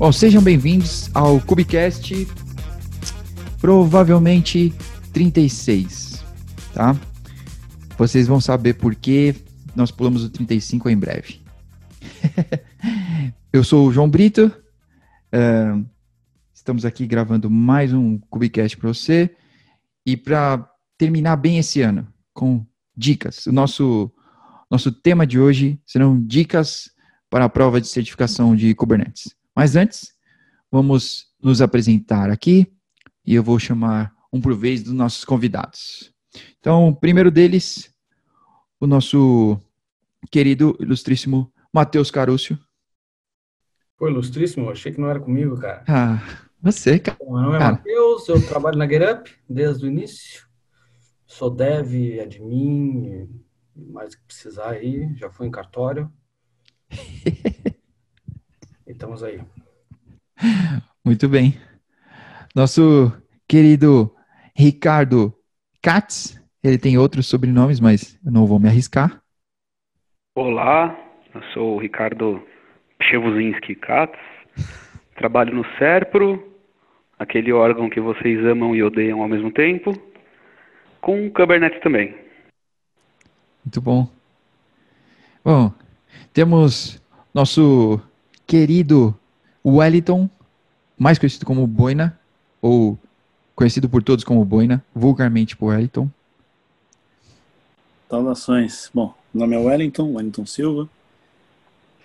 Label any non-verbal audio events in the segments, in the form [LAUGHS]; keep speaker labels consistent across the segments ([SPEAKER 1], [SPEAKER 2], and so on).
[SPEAKER 1] Bom, sejam bem-vindos ao Cubicast, provavelmente 36, tá? Vocês vão saber por que nós pulamos o 35 em breve. [LAUGHS] Eu sou o João Brito, uh, estamos aqui gravando mais um Cubicast para você e para terminar bem esse ano com dicas. O nosso, nosso tema de hoje serão dicas para a prova de certificação de Kubernetes. Mas antes, vamos nos apresentar aqui e eu vou chamar um por vez dos nossos convidados. Então, o primeiro deles, o nosso querido, ilustríssimo Matheus Carúcio.
[SPEAKER 2] Pô, ilustríssimo, achei que não era comigo, cara.
[SPEAKER 1] Ah, você, cara.
[SPEAKER 2] Bom, meu nome é Matheus, eu trabalho na GetUp desde o início. Sou dev, admin, mais que precisar aí, já fui em cartório. [LAUGHS] estamos aí.
[SPEAKER 1] Muito bem. Nosso querido Ricardo Katz, ele tem outros sobrenomes, mas eu não vou me arriscar.
[SPEAKER 3] Olá, eu sou o Ricardo Pchevuzinski Katz, trabalho no SERPRO, aquele órgão que vocês amam e odeiam ao mesmo tempo, com Kubernetes também.
[SPEAKER 1] Muito bom. Bom, temos nosso querido Wellington, mais conhecido como Boina, ou conhecido por todos como Boina, vulgarmente por Wellington.
[SPEAKER 4] Saudações. Bom, meu nome é Wellington, Wellington Silva.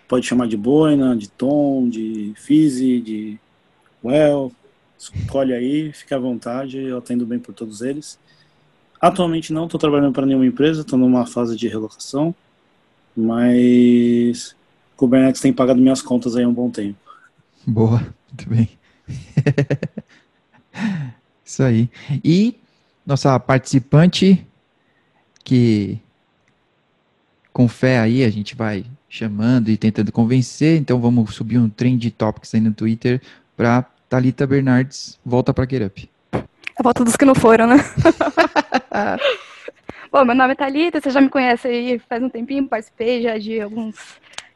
[SPEAKER 4] Pode chamar de Boina, de Tom, de Fizzy, de Well. Escolhe aí, fique à vontade, eu atendo bem por todos eles. Atualmente não estou trabalhando para nenhuma empresa, estou numa fase de relocação, mas Kubernetes tem pagado minhas contas aí há um bom tempo.
[SPEAKER 1] Boa, muito bem. [LAUGHS] Isso aí. E nossa participante, que com fé aí a gente vai chamando e tentando convencer, então vamos subir um trend topics aí no Twitter para Talita Bernardes, volta para Get Up.
[SPEAKER 5] A volta dos que não foram, né? [LAUGHS] Bom, meu nome é Thalita, você já me conhece aí faz um tempinho, participei já de alguns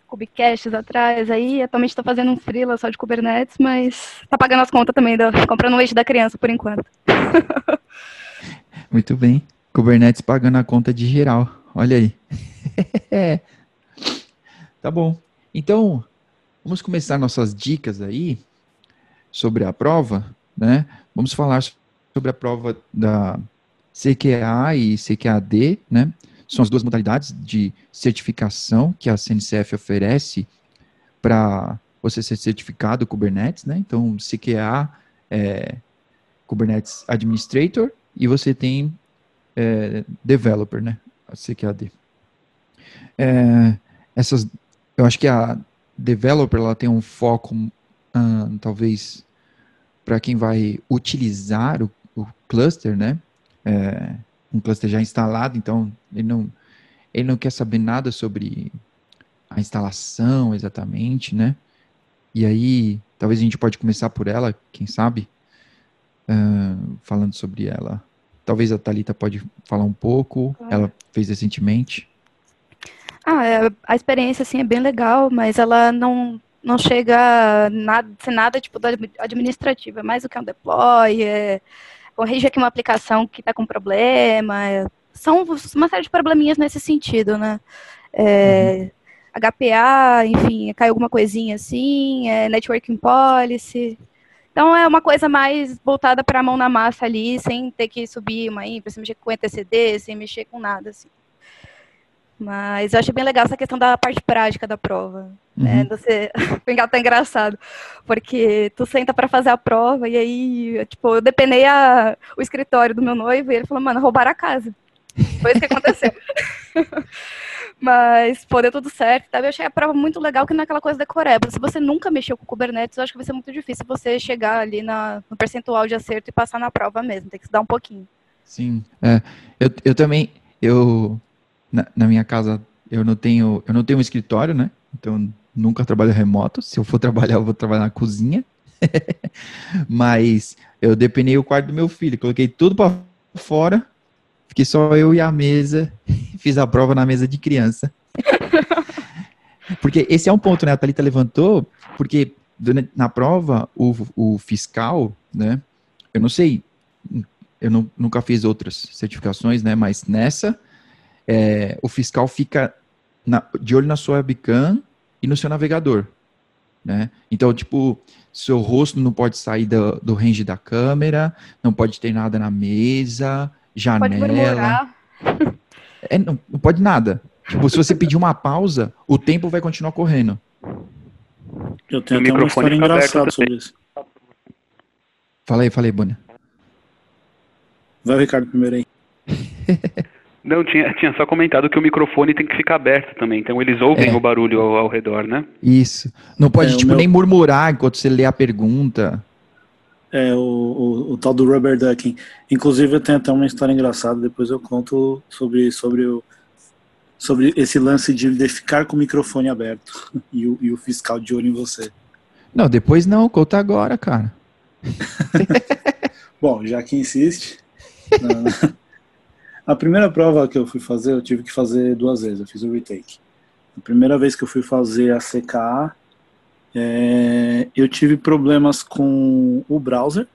[SPEAKER 5] Kubicasts atrás aí. Atualmente estou fazendo um freela só de Kubernetes, mas tá pagando as contas também, da, comprando o leite da criança por enquanto. [LAUGHS]
[SPEAKER 1] Muito bem. Kubernetes pagando a conta de geral. Olha aí. [LAUGHS] tá bom. Então, vamos começar nossas dicas aí sobre a prova, né? Vamos falar sobre a prova da CQA e CQAD, né? São as duas modalidades de certificação que a CNCF oferece para você ser certificado Kubernetes, né? Então, CQA é Kubernetes Administrator e você tem é, Developer, né? A CQAD. É, essas, eu acho que a Developer ela tem um foco, hum, talvez, para quem vai utilizar o, o cluster, né? É, um cluster já instalado, então ele não, ele não quer saber nada sobre a instalação exatamente, né? E aí, talvez a gente pode começar por ela, quem sabe, uh, falando sobre ela. Talvez a Talita pode falar um pouco. Claro. Ela fez recentemente.
[SPEAKER 5] Ah, é, a experiência assim é bem legal, mas ela não não chega a nada, ser nada tipo administrativa, é mais do que um deploy, é, corrige aqui uma aplicação que está com problema. São uma série de probleminhas nesse sentido, né? É. HPA, enfim, cai alguma coisinha assim, é, networking policy. Então é uma coisa mais voltada para a mão na massa ali, sem ter que subir uma infra, sem mexer com etcd, sem mexer com nada assim. Mas eu achei bem legal essa questão da parte prática da prova. Né? Uhum. Você... [LAUGHS] foi até engraçado, porque tu senta para fazer a prova e aí, tipo, eu depenei a... o escritório do meu noivo e ele falou, mano, roubaram a casa. Foi isso que aconteceu. [LAUGHS] Mas, pô, deu tudo certo. Tá? Eu achei a prova muito legal, que não é aquela coisa decoreba. Se você nunca mexeu com Kubernetes, eu acho que vai ser muito difícil você chegar ali na, no percentual de acerto e passar na prova mesmo. Tem que estudar um pouquinho.
[SPEAKER 1] Sim. É, eu, eu também, eu na, na, minha casa eu não tenho eu não tenho um escritório, né? Então nunca trabalho remoto. Se eu for [LAUGHS] trabalhar, eu vou trabalhar na cozinha. [LAUGHS] Mas eu depenei o quarto do meu filho, coloquei tudo para fora, fiquei só eu e a mesa, [LAUGHS] fiz a prova na mesa de criança. porque esse é um ponto, né? A Thalita levantou, porque na prova, o, o fiscal, né? Eu não sei, eu não- nunca fiz outras certificações, né? Mas nessa, é, o fiscal fica na- de olho na sua webcam e no seu navegador, né? Então, tipo, seu rosto não pode sair do, do range da câmera, não pode ter nada na mesa,
[SPEAKER 5] Pode
[SPEAKER 1] janela.
[SPEAKER 5] murmurar.
[SPEAKER 1] É, não, não pode nada. Tipo, se você pedir uma pausa, o tempo vai continuar correndo.
[SPEAKER 4] Eu tenho
[SPEAKER 3] O
[SPEAKER 4] até uma
[SPEAKER 3] microfone
[SPEAKER 4] história engraçada sobre isso.
[SPEAKER 1] Fala aí, falei, Bônia.
[SPEAKER 4] Vai, Ricardo, primeiro aí. [LAUGHS]
[SPEAKER 3] Não, tinha, [LAUGHS] tinha só comentado que o microfone tem que ficar aberto também, então eles ouvem
[SPEAKER 1] É.
[SPEAKER 3] o barulho ao, ao redor, né?
[SPEAKER 1] Isso. Não pode,
[SPEAKER 4] É,
[SPEAKER 1] tipo,
[SPEAKER 4] meu-
[SPEAKER 1] nem murmurar enquanto você lê a pergunta.
[SPEAKER 4] É o, o, o tal do rubber ducking. Inclusive, eu tenho até uma história engraçada, depois eu conto sobre, sobre, o, sobre esse lance de, de ficar com o microfone aberto [LAUGHS] e o, e o fiscal de olho em você.
[SPEAKER 1] Não, depois não, conta agora, cara. [LAUGHS]
[SPEAKER 4] Bom, já que insiste. na- a primeira prova que eu fui fazer, eu tive que fazer duas vezes, eu fiz o retake. A primeira vez que eu fui fazer a CKA, é, eu tive problemas com o browser.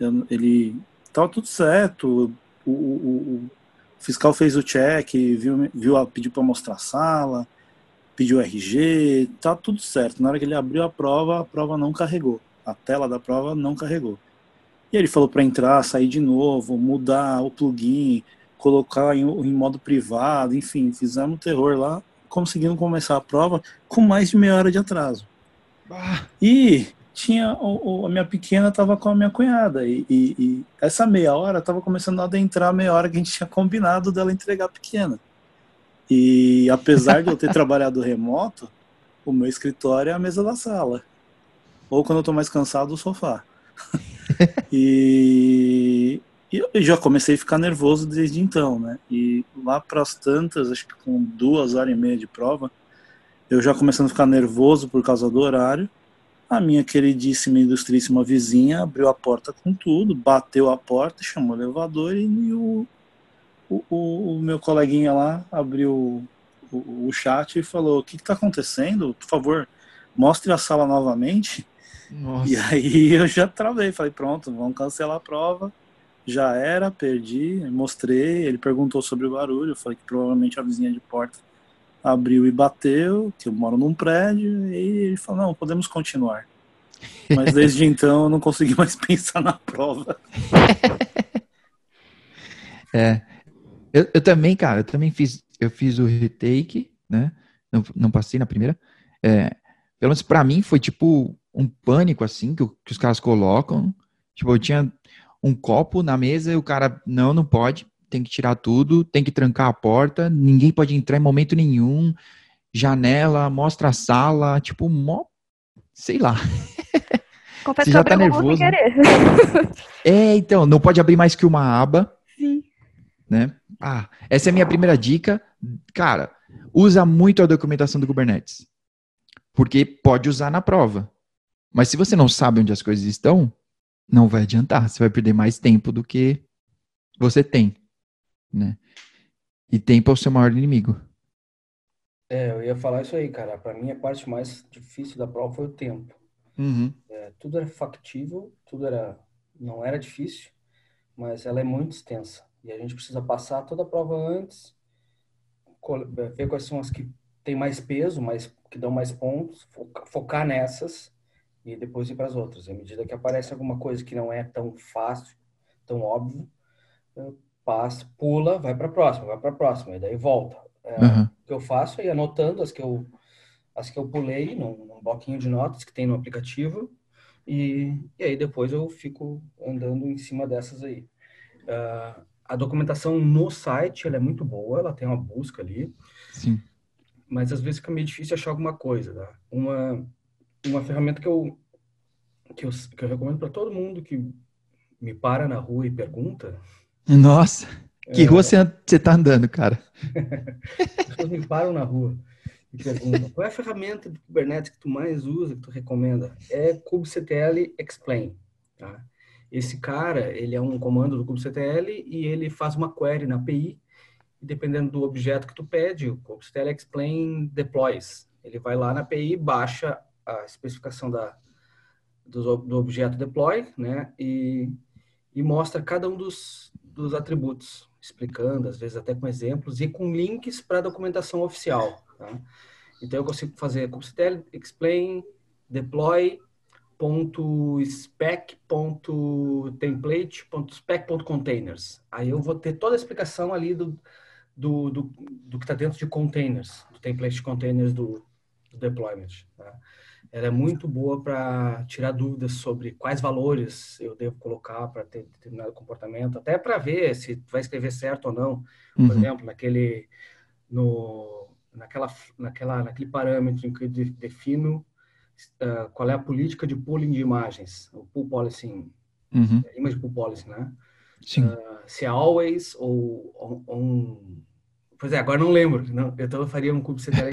[SPEAKER 4] Eu- ele estava tudo certo, o, o- o- fiscal fez o check, viu, viu pediu para mostrar a sala, pediu RG, tá tudo certo. Na hora que ele abriu a prova, a prova não carregou. A tela da prova não carregou. E ele falou para entrar, sair de novo, mudar o plugin, colocar em, em modo privado, enfim, fizemos um terror lá, conseguimos começar a prova com mais de meia hora de atraso. E tinha o, o- a minha pequena estava com a minha cunhada e, e- e essa meia hora estava começando a adentrar a meia hora que a gente tinha combinado dela entregar a pequena. E apesar de eu ter [LAUGHS] trabalhado remoto, o meu escritório é a mesa da sala. Ou quando eu tô mais cansado, o sofá. [LAUGHS] e, e eu já comecei a ficar nervoso desde então, né? E lá para as tantas, acho que com duas horas e meia de prova, eu já começando a ficar nervoso por causa do horário. A minha queridíssima e ilustríssima vizinha abriu a porta com tudo, bateu a porta, chamou o elevador e, e o, o, o- o meu coleguinha lá abriu o, o chat e falou: O que está acontecendo? Por favor, mostre a sala novamente.
[SPEAKER 1] Nossa.
[SPEAKER 4] E aí eu já travei, falei, pronto, vamos cancelar a prova. Já era, perdi, mostrei, ele perguntou sobre o barulho, eu falei que provavelmente a vizinha de porta abriu e bateu, que eu moro num prédio, e ele falou, não, podemos continuar. Mas desde [LAUGHS] então eu não consegui mais [LAUGHS] pensar na prova. [LAUGHS]
[SPEAKER 1] É. Eu, eu também, cara, eu também fiz, eu fiz o retake, né? Não, não passei na primeira. É, pelo menos pra mim foi tipo um pânico, assim, que, que os caras colocam. Tipo, eu tinha um copo na mesa e o cara, não, não pode, tem que tirar tudo, tem que trancar a porta, ninguém pode entrar em momento nenhum. Janela, mostra a sala, tipo, mó, sei lá. [LAUGHS]
[SPEAKER 5] Confesso
[SPEAKER 1] Você já tá nervoso,
[SPEAKER 5] querer. [LAUGHS]
[SPEAKER 1] É, então, não pode abrir mais que uma aba.
[SPEAKER 5] Sim.
[SPEAKER 1] né? Ah, essa é a minha primeira dica. Cara, usa muito a documentação do Kubernetes. Porque pode usar na prova. Mas se você não sabe onde as coisas estão, não vai adiantar. Você vai perder mais tempo do que você tem, né? E tempo é o seu maior inimigo.
[SPEAKER 2] É, eu ia falar isso aí, cara. Para mim, a parte mais difícil da prova foi o tempo. É, tudo era factível, tudo era, não era difícil, mas ela é muito extensa. E a gente precisa passar toda a prova antes, ver quais são as que têm mais peso, mais, que dão mais pontos, foca- focar nessas e depois ir para as outras. À medida que aparece alguma coisa que não é tão fácil, tão óbvio, passa, pula, vai para a próxima, vai para a próxima, e daí volta. É,
[SPEAKER 1] Aham.
[SPEAKER 2] o que eu faço é ir anotando as que eu, as que eu pulei num, num bloquinho de notas que tem no aplicativo e, e aí depois eu fico andando em cima dessas aí. Ah, a documentação no site ela é muito boa, ela tem uma busca ali,
[SPEAKER 1] Sim.
[SPEAKER 2] mas às vezes fica meio difícil achar alguma coisa. Tá? Uma, uma ferramenta que eu, que eu, que eu recomendo para todo mundo que me para na rua e pergunta
[SPEAKER 1] Nossa, que
[SPEAKER 2] É.
[SPEAKER 1] rua você an- você tá andando, cara?
[SPEAKER 2] As pessoas me param na rua e perguntam qual é a ferramenta do Kubernetes que tu mais usa, que tu recomenda? É kubectl explain. Tá? Esse cara, ele é um comando do kubectl e ele faz uma query na API e dependendo do objeto que tu pede, o kubectl explain deploys. Ele vai lá na API, baixa a especificação da, do, do objeto deploy, né? E, e mostra cada um dos, dos atributos, explicando, às vezes até com exemplos e com links para a documentação oficial. Tá? Então eu consigo fazer kubectl explain deploy .spec.template.spec.containers. Aí eu vou ter toda a explicação ali do, do, do, do que está dentro de containers, do template containers do, do deployment. Tá? Ela é muito boa para tirar dúvidas sobre quais valores eu devo colocar para ter determinado comportamento, até para ver se vai escrever certo ou não. Por uhum. exemplo, naquele, no, naquela, naquela, naquele parâmetro em que eu defino uh, qual é a política de pooling de imagens, o pool policy, uhum. É, image pool policy, né?
[SPEAKER 1] Sim. Uh,
[SPEAKER 2] se é always ou on, Pois é, agora não lembro. Não, então eu faria um cube CTL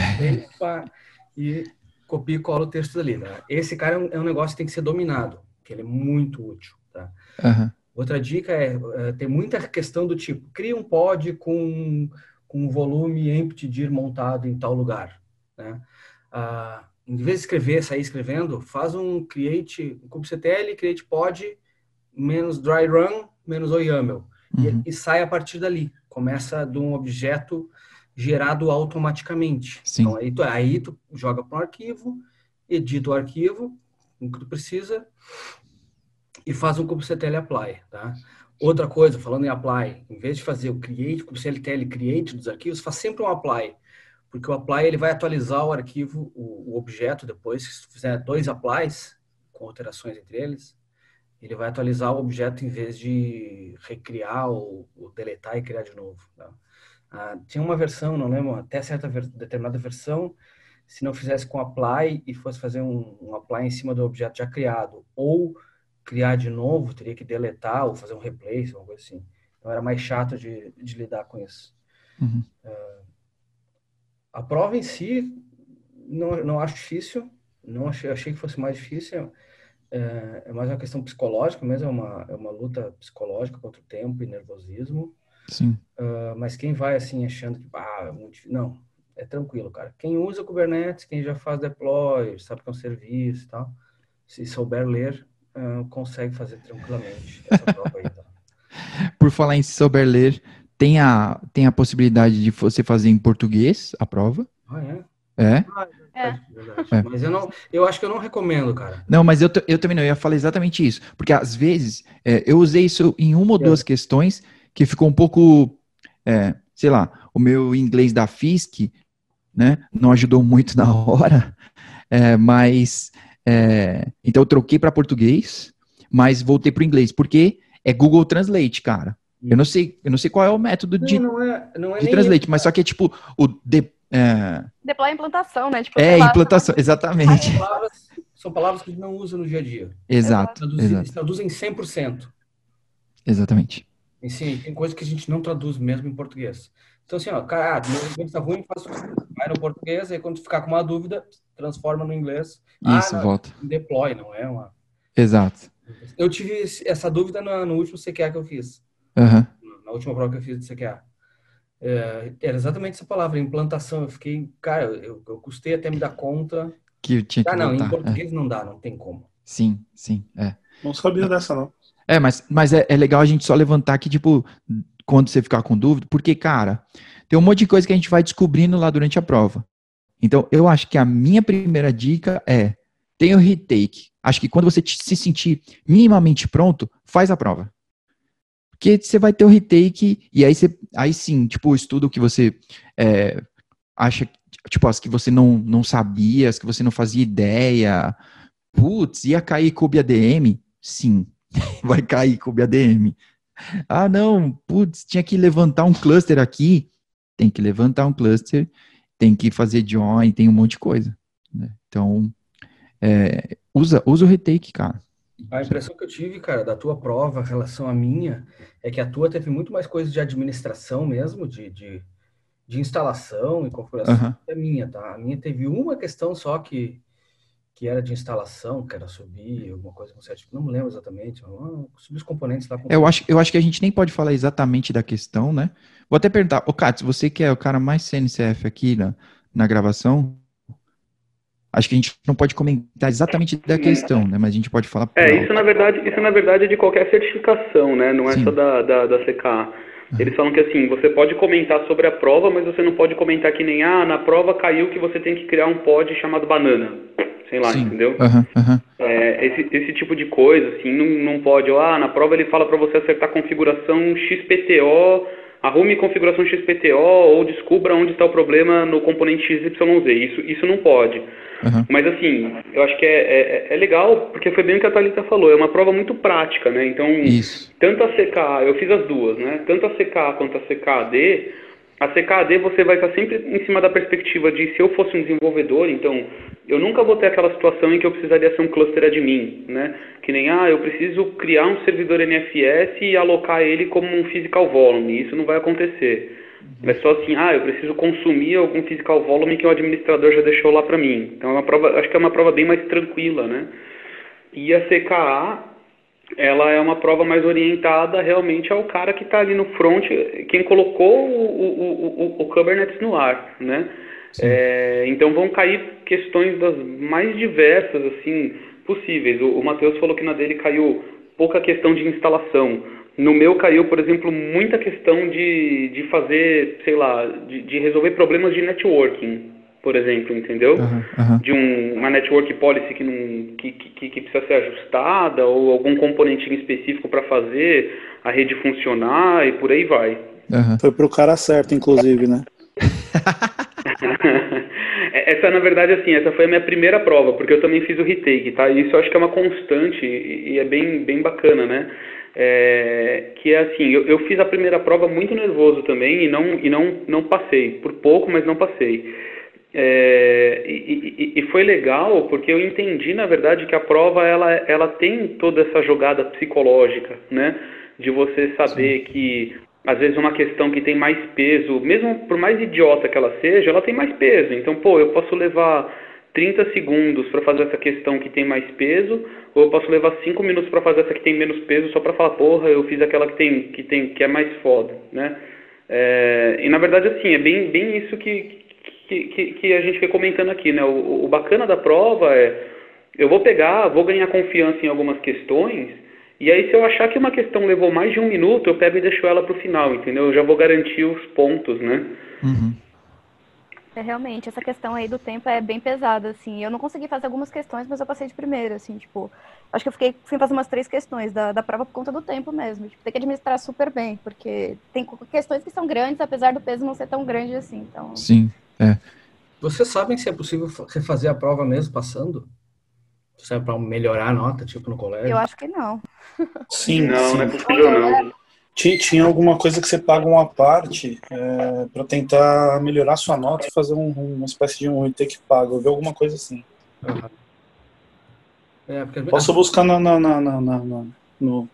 [SPEAKER 2] e [LAUGHS] copio e colo o texto ali. Né? Esse cara é um, é um, negócio que tem que ser dominado, que ele é muito útil. Tá?
[SPEAKER 1] Uhum.
[SPEAKER 2] Outra dica é, uh, tem muita questão do tipo, cria um pod com, com volume empty dir montado em tal lugar. Né? Uh, em vez de escrever, sair escrevendo, faz um create, um kubectl, create pod, menos dry run, menos o YAML. Uhum. E, e, sai a partir dali. Começa de um objeto gerado automaticamente.
[SPEAKER 1] Sim.
[SPEAKER 2] Então, aí tu, aí tu joga para um arquivo, edita o arquivo, o que tu precisa, e faz um kubectl apply, tá? Outra coisa, falando em apply, em vez de fazer o create, kubectl create dos arquivos, faz sempre um apply porque o apply ele vai atualizar o arquivo, o, o objeto depois, se fizer dois applies com alterações entre eles, ele vai atualizar o objeto em vez de recriar ou, ou deletar e criar de novo. Tá? Ah, tinha uma versão, não lembro, até certa ver, determinada versão, se não fizesse com apply e fosse fazer um, um apply em cima do objeto já criado, ou criar de novo, teria que deletar ou fazer um replace, alguma coisa assim. Então era mais chato de, de lidar com isso.
[SPEAKER 1] Uhum. Uh,
[SPEAKER 2] a prova em si, não, não acho difícil, não achei, achei que fosse mais difícil. É, é mais uma questão psicológica mesmo, é uma, é uma luta psicológica contra o tempo e nervosismo.
[SPEAKER 1] Sim.
[SPEAKER 2] Uh, mas quem vai assim achando que, ah, é muito, não, é tranquilo, cara. Quem usa Kubernetes, quem já faz deploy, sabe que é um serviço e tal, se souber ler, uh, consegue fazer tranquilamente essa prova aí. Tá? [LAUGHS]
[SPEAKER 1] Por falar em souber ler, tem a, tem a possibilidade de você fazer em português a prova.
[SPEAKER 2] Ah, é?
[SPEAKER 1] É.
[SPEAKER 2] Ah, é. é. Mas eu não, eu acho que eu não recomendo, cara.
[SPEAKER 1] Não, mas eu, eu também não, eu ia falar exatamente isso. Porque às vezes é, eu usei isso em uma ou duas é. questões que ficou um pouco, é, sei lá, o meu inglês da FISC, né, não ajudou muito na hora, é, mas, é, então eu troquei para português, mas voltei para o inglês, porque é Google Translate, cara. Eu não sei, eu não sei qual é o método de,
[SPEAKER 2] não, não é, não é
[SPEAKER 1] de translate, mas só que é tipo o de,
[SPEAKER 5] é... deploy implantação, né? Tipo,
[SPEAKER 1] é implantação, exatamente.
[SPEAKER 2] São palavras, são palavras que a gente não usa no dia a dia.
[SPEAKER 1] Exato.
[SPEAKER 2] Traduzem,
[SPEAKER 1] exato.
[SPEAKER 2] traduzem 100%.
[SPEAKER 1] Exatamente.
[SPEAKER 2] E sim, tem coisas que a gente não traduz mesmo em português. Então assim, ó, cara, ah, meu inglês tá ruim, faz vai no português, aí quando ficar com uma dúvida, transforma no inglês.
[SPEAKER 1] Isso,
[SPEAKER 2] ah, não,
[SPEAKER 1] volta.
[SPEAKER 2] Deploy, não é uma.
[SPEAKER 1] Exato.
[SPEAKER 2] Eu tive essa dúvida no, no último CQA que eu fiz.
[SPEAKER 1] Uhum.
[SPEAKER 2] Na última prova que eu fiz do CQA. É, era exatamente essa palavra, implantação. Eu fiquei, cara, eu, eu custei até me dar conta.
[SPEAKER 1] Que tinha que
[SPEAKER 2] Ah, não,
[SPEAKER 1] voltar.
[SPEAKER 2] em português é. não dá, não tem como.
[SPEAKER 1] Sim, sim, é.
[SPEAKER 4] Não sabia dessa, não.
[SPEAKER 1] É, mas, mas é, é legal a gente só levantar que, tipo, quando você ficar com dúvida, porque, cara, tem um monte de coisa que a gente vai descobrindo lá durante a prova. Então, eu acho que a minha primeira dica é tenha o retake. Acho que quando você se sentir minimamente pronto, faz a prova. Porque você vai ter o retake, e aí você, aí sim, tipo, o estudo que você é, acha, tipo, as que você não, não sabia, as que você não fazia ideia, putz, ia cair Kube ADM? Sim, [LAUGHS] vai cair Kube ADM. Ah, não, putz, tinha que levantar um cluster aqui. Tem que levantar um cluster, tem que fazer join, tem um monte de coisa. Né? Então, é, usa, usa o retake, cara.
[SPEAKER 2] A impressão que eu tive, cara, da tua prova em relação à minha, é que a tua teve muito mais coisas de administração mesmo, de, de, de instalação e configuração uhum. que a minha, tá? A minha teve uma questão só que, que era de instalação, que era subir alguma coisa com certo, não me lembro exatamente, subir os componentes lá.
[SPEAKER 1] eu, acho, eu acho que a gente nem pode falar exatamente da questão, né? Vou até perguntar, ô Katz, você que é o cara mais CNCF aqui na, na gravação, acho que a gente não pode comentar exatamente da questão, né? Mas a gente pode falar.
[SPEAKER 3] É, isso na verdade, isso na verdade é de qualquer certificação, né? Não é Sim. só da, da, da CK. Eles falam que assim, você pode comentar sobre a prova, mas você não pode comentar que nem, ah, na prova caiu que você tem que criar um pod chamado banana. Sei lá, Sim. entendeu?
[SPEAKER 1] Uhum, uhum.
[SPEAKER 3] É, esse, esse tipo de coisa, assim, não, não pode. Ah, na prova ele fala para você acertar configuração XPTO arrume configuração XPTO ou descubra onde está o problema no componente XYZ. Isso, isso não pode. Uhum. Mas assim, eu acho que é, é, é, legal, porque foi bem o que a Thalita falou, é uma prova muito prática, né? Então,
[SPEAKER 1] isso.
[SPEAKER 3] tanto a CKA, eu fiz as duas, né? Tanto a CKA quanto a CKAD, a CKAD você vai estar sempre em cima da perspectiva de se eu fosse um desenvolvedor, então eu nunca vou ter aquela situação em que eu precisaria ser um cluster admin, né? Que nem, ah, eu preciso criar um servidor NFS e alocar ele como um physical volume. Isso não vai acontecer. Uhum. É só assim, ah, eu preciso consumir algum physical volume que o administrador já deixou lá para mim. Então é uma prova, acho que é uma prova bem mais tranquila, né? E a CKA, ela é uma prova mais orientada realmente ao cara que está ali no front, quem colocou o, o, o, o Kubernetes no ar, né? É, então vão cair questões das mais diversas assim possíveis. O, o Matheus falou que na dele caiu pouca questão de instalação. No meu caiu, por exemplo, muita questão de, de fazer, sei lá, de, de resolver problemas de networking por exemplo, entendeu? Uhum, uhum. De um, uma network policy que, não, que, que, que, precisa ser ajustada ou algum componente específico para fazer a rede funcionar e por aí vai.
[SPEAKER 4] Uhum. Foi pro cara certo, inclusive, né? [LAUGHS]
[SPEAKER 3] essa, na verdade, assim, essa foi a minha primeira prova, porque eu também fiz o retake, tá? E isso eu acho que é uma constante e, é bem, bem bacana, né? É, que é assim, eu, eu, fiz a primeira prova muito nervoso também e não, e não, não passei, por pouco, mas não passei. É, e, e, foi legal porque eu entendi, na verdade, que a prova ela, ela tem toda essa jogada psicológica, né? De você saber Sim. que às vezes uma questão que tem mais peso, mesmo por mais idiota que ela seja, ela tem mais peso. Então, pô, eu posso levar 30 segundos para fazer essa questão que tem mais peso, ou eu posso levar 5 minutos para fazer essa que tem menos peso só para falar, porra, eu fiz aquela que tem que tem que é mais foda, né? É, e na verdade assim, é bem bem isso que que, que, que a gente foi comentando aqui, né? O, o bacana da prova é, eu vou pegar, vou ganhar confiança em algumas questões, e aí se eu achar que uma questão levou mais de um minuto, eu pego e deixo ela para o final, entendeu? Eu já vou garantir os pontos, né?
[SPEAKER 1] Uhum.
[SPEAKER 5] É, realmente, essa questão aí do tempo é bem pesada, assim. Eu não consegui fazer algumas questões, mas eu passei de primeira, assim, tipo... Acho que eu fiquei sem fazer umas três questões da, da prova por conta do tempo mesmo. Tipo, tem que administrar super bem, porque tem questões que são grandes, apesar do peso não ser tão grande assim, então...
[SPEAKER 1] Sim. É.
[SPEAKER 2] Vocês sabem se é possível refazer a prova mesmo passando? Se é para melhorar a nota, tipo no colégio?
[SPEAKER 5] Eu acho que não.
[SPEAKER 4] Sim,
[SPEAKER 3] não,
[SPEAKER 4] sim.
[SPEAKER 3] não é possível não.
[SPEAKER 4] Tinha, tinha alguma coisa que você paga uma parte é, para tentar melhorar sua nota e fazer um, uma espécie de um retake pago. Eu vi alguma coisa assim. Uhum. É, porque... Posso buscar na, na, na, na no,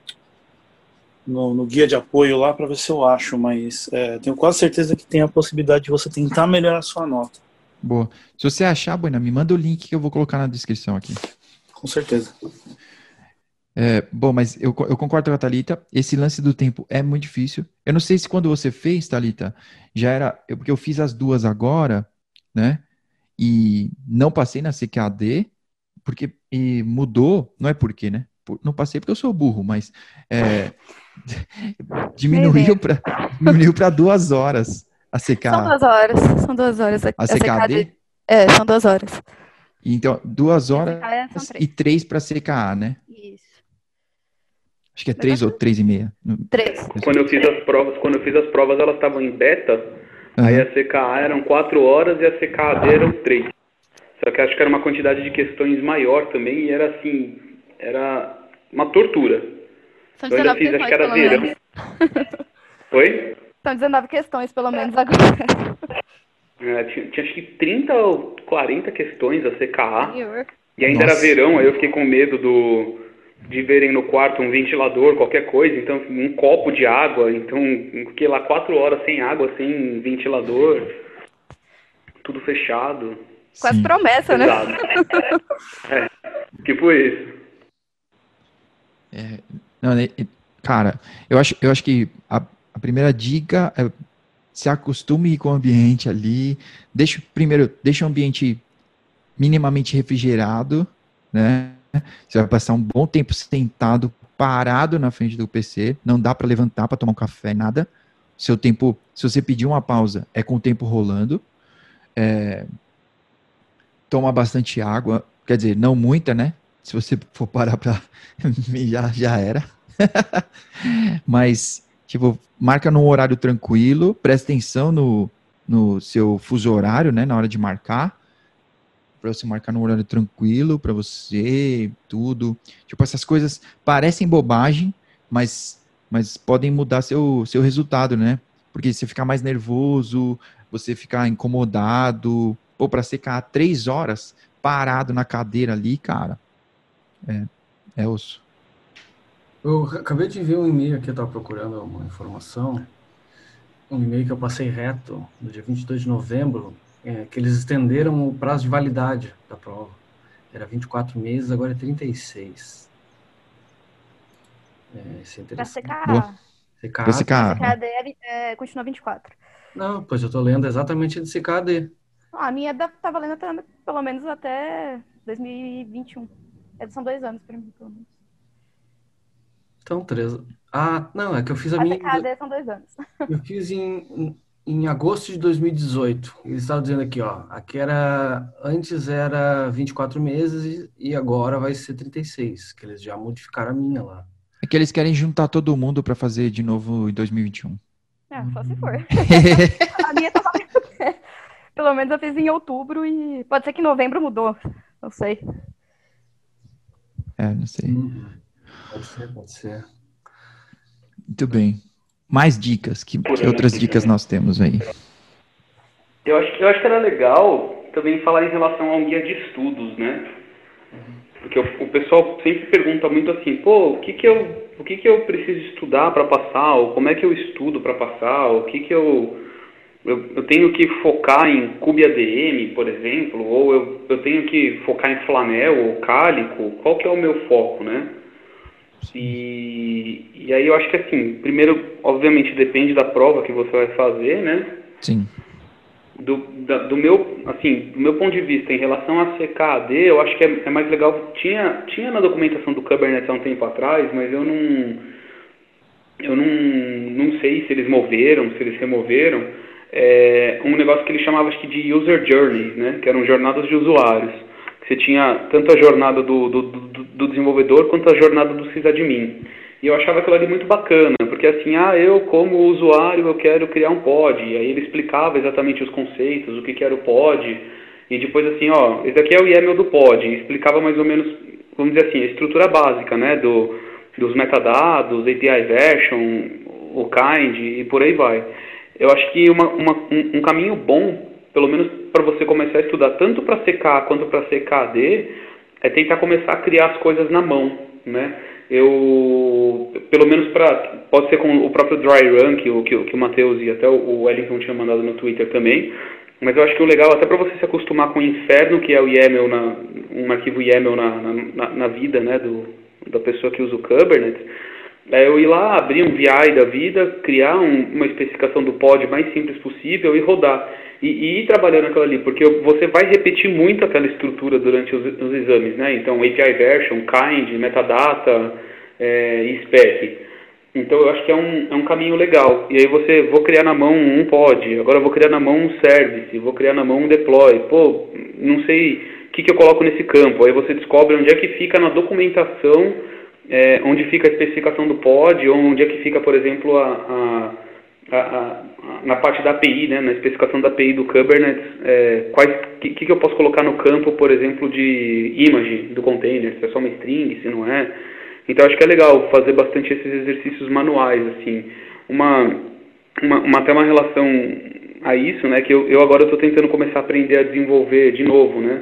[SPEAKER 4] no, no, guia de apoio lá para ver se eu acho, mas é, tenho quase certeza que tem a possibilidade de você tentar melhorar a sua nota.
[SPEAKER 1] Boa. Se você achar, Buena, me manda o link que eu vou colocar na descrição aqui.
[SPEAKER 4] Com certeza.
[SPEAKER 1] É, bom, mas eu, eu, concordo com a Thalita. Esse lance do tempo é muito difícil. Eu não sei se quando você fez, Thalita, já era. Eu, porque eu fiz as duas agora, né? E não passei na CQAD, porque e mudou. Não é porque, né? Não passei porque eu sou burro, mas é, [LAUGHS] diminuiu para diminuiu para duas horas a CK.
[SPEAKER 5] São duas horas, são duas horas. A,
[SPEAKER 1] a CKD?
[SPEAKER 5] CKD? É, são duas horas.
[SPEAKER 1] Então, duas horas três. e três para CKA, né?
[SPEAKER 5] Isso.
[SPEAKER 1] Acho que é três ou três e meia.
[SPEAKER 5] Três.
[SPEAKER 3] Quando eu fiz as provas, quando eu fiz as provas, elas estavam em beta. Uhum. Aí a CKA eram quatro horas e a CKAD eram três. Só que acho que era uma quantidade de questões maior também e era assim, era uma tortura.
[SPEAKER 5] São eu ainda fiz, acho que era verão. [LAUGHS]
[SPEAKER 3] Oi?
[SPEAKER 5] São 19 questões, pelo menos agora.
[SPEAKER 3] É, tinha, tinha, acho que 30 ou 40 questões a CKA. E ainda Nossa. era verão, aí eu fiquei com medo do, de verem no quarto um ventilador, qualquer coisa, então um copo de água, então fiquei lá quatro horas sem água, sem ventilador, tudo fechado.
[SPEAKER 5] Quase Sim. promessa, né? [LAUGHS]
[SPEAKER 3] é, tipo isso.
[SPEAKER 1] É, não, né, cara, eu acho, eu acho que a, a primeira dica é se acostume com o ambiente ali. Deixa, primeiro, deixa o ambiente minimamente refrigerado, né? Você vai passar um bom tempo sentado, parado na frente do PC, não dá para levantar para tomar um café, nada. Seu tempo, se você pedir uma pausa, é com o tempo rolando. É, toma bastante água, quer dizer, não muita, né? Se você for parar para [LAUGHS] já já era. [LAUGHS] Mas tipo, marca num horário tranquilo, presta atenção no, no seu fuso horário, né, na hora de marcar para você marcar no horário tranquilo para você, tudo. Tipo, essas coisas parecem bobagem, mas, mas podem mudar seu, seu resultado, né? Porque você ficar mais nervoso, você ficar incomodado, ou para ficar três horas parado na cadeira ali, cara, é, é osso.
[SPEAKER 2] Eu acabei de ver um e-mail aqui, eu estava procurando uma informação, um e-mail que eu passei reto no dia 22 de novembro, é, que eles estenderam o prazo de validade da prova. Era 24 meses, agora é 36.
[SPEAKER 5] É, isso é interessante. Para
[SPEAKER 1] CKA. Para CKA.
[SPEAKER 5] CKD é, continua 24.
[SPEAKER 2] Não, pois eu estou lendo exatamente de CKD.
[SPEAKER 5] Ah, a minha tá valendo até, pelo menos até 2021. É, são dois anos para mim, pelo menos.
[SPEAKER 2] Então, três. Ah, não, é que eu fiz a, a minha.
[SPEAKER 5] CKD são dois anos. [LAUGHS]
[SPEAKER 2] Eu fiz em, em agosto de 2018. Eles estavam dizendo aqui, ó, aqui era antes era 24 meses e agora vai ser 36, que eles já modificaram a minha lá.
[SPEAKER 1] É que eles querem juntar todo mundo para fazer de novo em 2021.
[SPEAKER 5] É, só se for. [LAUGHS] a minha tá [LAUGHS] Pelo menos eu fiz em outubro e pode ser que em novembro mudou. Não sei.
[SPEAKER 1] É, não sei.
[SPEAKER 2] Uhum. Pode ser, pode ser.
[SPEAKER 1] Muito bem mais dicas? Que, que outras dicas nós temos aí?
[SPEAKER 3] Eu acho, eu acho que era legal também falar em relação a um guia de estudos, né? Porque o, o pessoal sempre pergunta muito assim, pô, o que que eu, o que que eu preciso estudar para passar? Ou como é que eu estudo para passar? Ou o que que eu, eu, eu, tenho que focar em CubeADM, por exemplo? Ou eu, eu tenho que focar em Flanel ou Cálico? Qual que é o meu foco, né? E, e aí eu acho que assim, primeiro, obviamente, depende da prova que você vai fazer, né?
[SPEAKER 1] Sim.
[SPEAKER 3] Do, da, do meu, assim, do meu ponto de vista, em relação a CKAD, eu acho que é, é, mais legal. Tinha, tinha na documentação do Kubernetes há um tempo atrás, mas eu não, eu não, não sei se eles moveram, se eles removeram, é, um negócio que ele chamava acho que de user journeys, né? Que eram jornadas de usuários você tinha tanto a jornada do, do, do, do desenvolvedor quanto a jornada do sysadmin. E eu achava aquilo ali muito bacana, porque assim, ah, eu como usuário eu quero criar um pod, e aí ele explicava exatamente os conceitos, o que, que era o pod, e depois assim, ó, esse aqui é o YAML do pod, e explicava mais ou menos, vamos dizer assim, a estrutura básica, né, do, dos metadados, API version, o kind, e por aí vai. Eu acho que uma, uma, um, um caminho bom pelo menos para você começar a estudar tanto para CK quanto para CKD, é tentar começar a criar as coisas na mão, né? Eu, pelo menos para, pode ser com o próprio Dry Run, que, o, que, que o Matheus e até o Wellington tinha mandado no Twitter também, mas eu acho que o legal, até para você se acostumar com o inferno, que é o YAML, na, um arquivo YAML na, na, na vida né, do, da pessoa que usa o Kubernetes, é eu ir lá, abrir um VI da vida, criar um, uma especificação do pod mais simples possível e rodar e, e ir trabalhando aquilo ali, porque você vai repetir muito aquela estrutura durante os, os exames, né? Então, API version, kind, metadata é, spec. Então, eu acho que é um, é um caminho legal. E aí você, vou criar na mão um pod, agora vou criar na mão um service, vou criar na mão um deploy. Pô, não sei o que, que eu coloco nesse campo. Aí você descobre onde é que fica na documentação, é, onde fica a especificação do pod, onde é que fica, por exemplo, a, a, a na parte da API, né, na especificação da API do Kubernetes, é, quais que, que eu posso colocar no campo, por exemplo, de image do container, se é só uma string, se não é. Então acho que é legal fazer bastante esses exercícios manuais, assim. Uma, uma, uma até uma relação a isso, né, que eu, eu agora estou tentando começar a aprender a desenvolver de novo, né.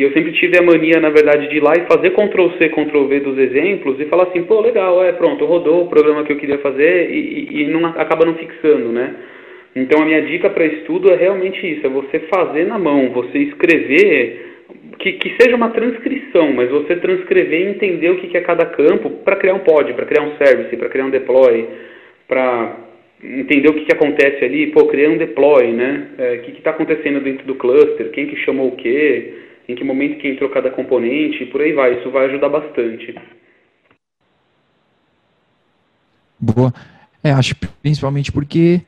[SPEAKER 3] E eu sempre tive a mania, na verdade, de ir lá e fazer Ctrl-C, Ctrl-V dos exemplos e falar assim, pô, legal, é, pronto, rodou o programa que eu queria fazer e, e, e não, acaba não fixando, né. Então a minha dica para estudo é realmente isso, é você fazer na mão, você escrever, que, que seja uma transcrição, mas você transcrever e entender o que, que é cada campo para criar um pod, para criar um service, para criar um deploy, para entender o que, que acontece ali, pô, criar um deploy, né? É, o que está acontecendo dentro do cluster, quem que chamou o quê, em que momento que entrou cada componente, e por aí vai. Isso vai ajudar bastante.
[SPEAKER 1] Boa. É, acho principalmente porque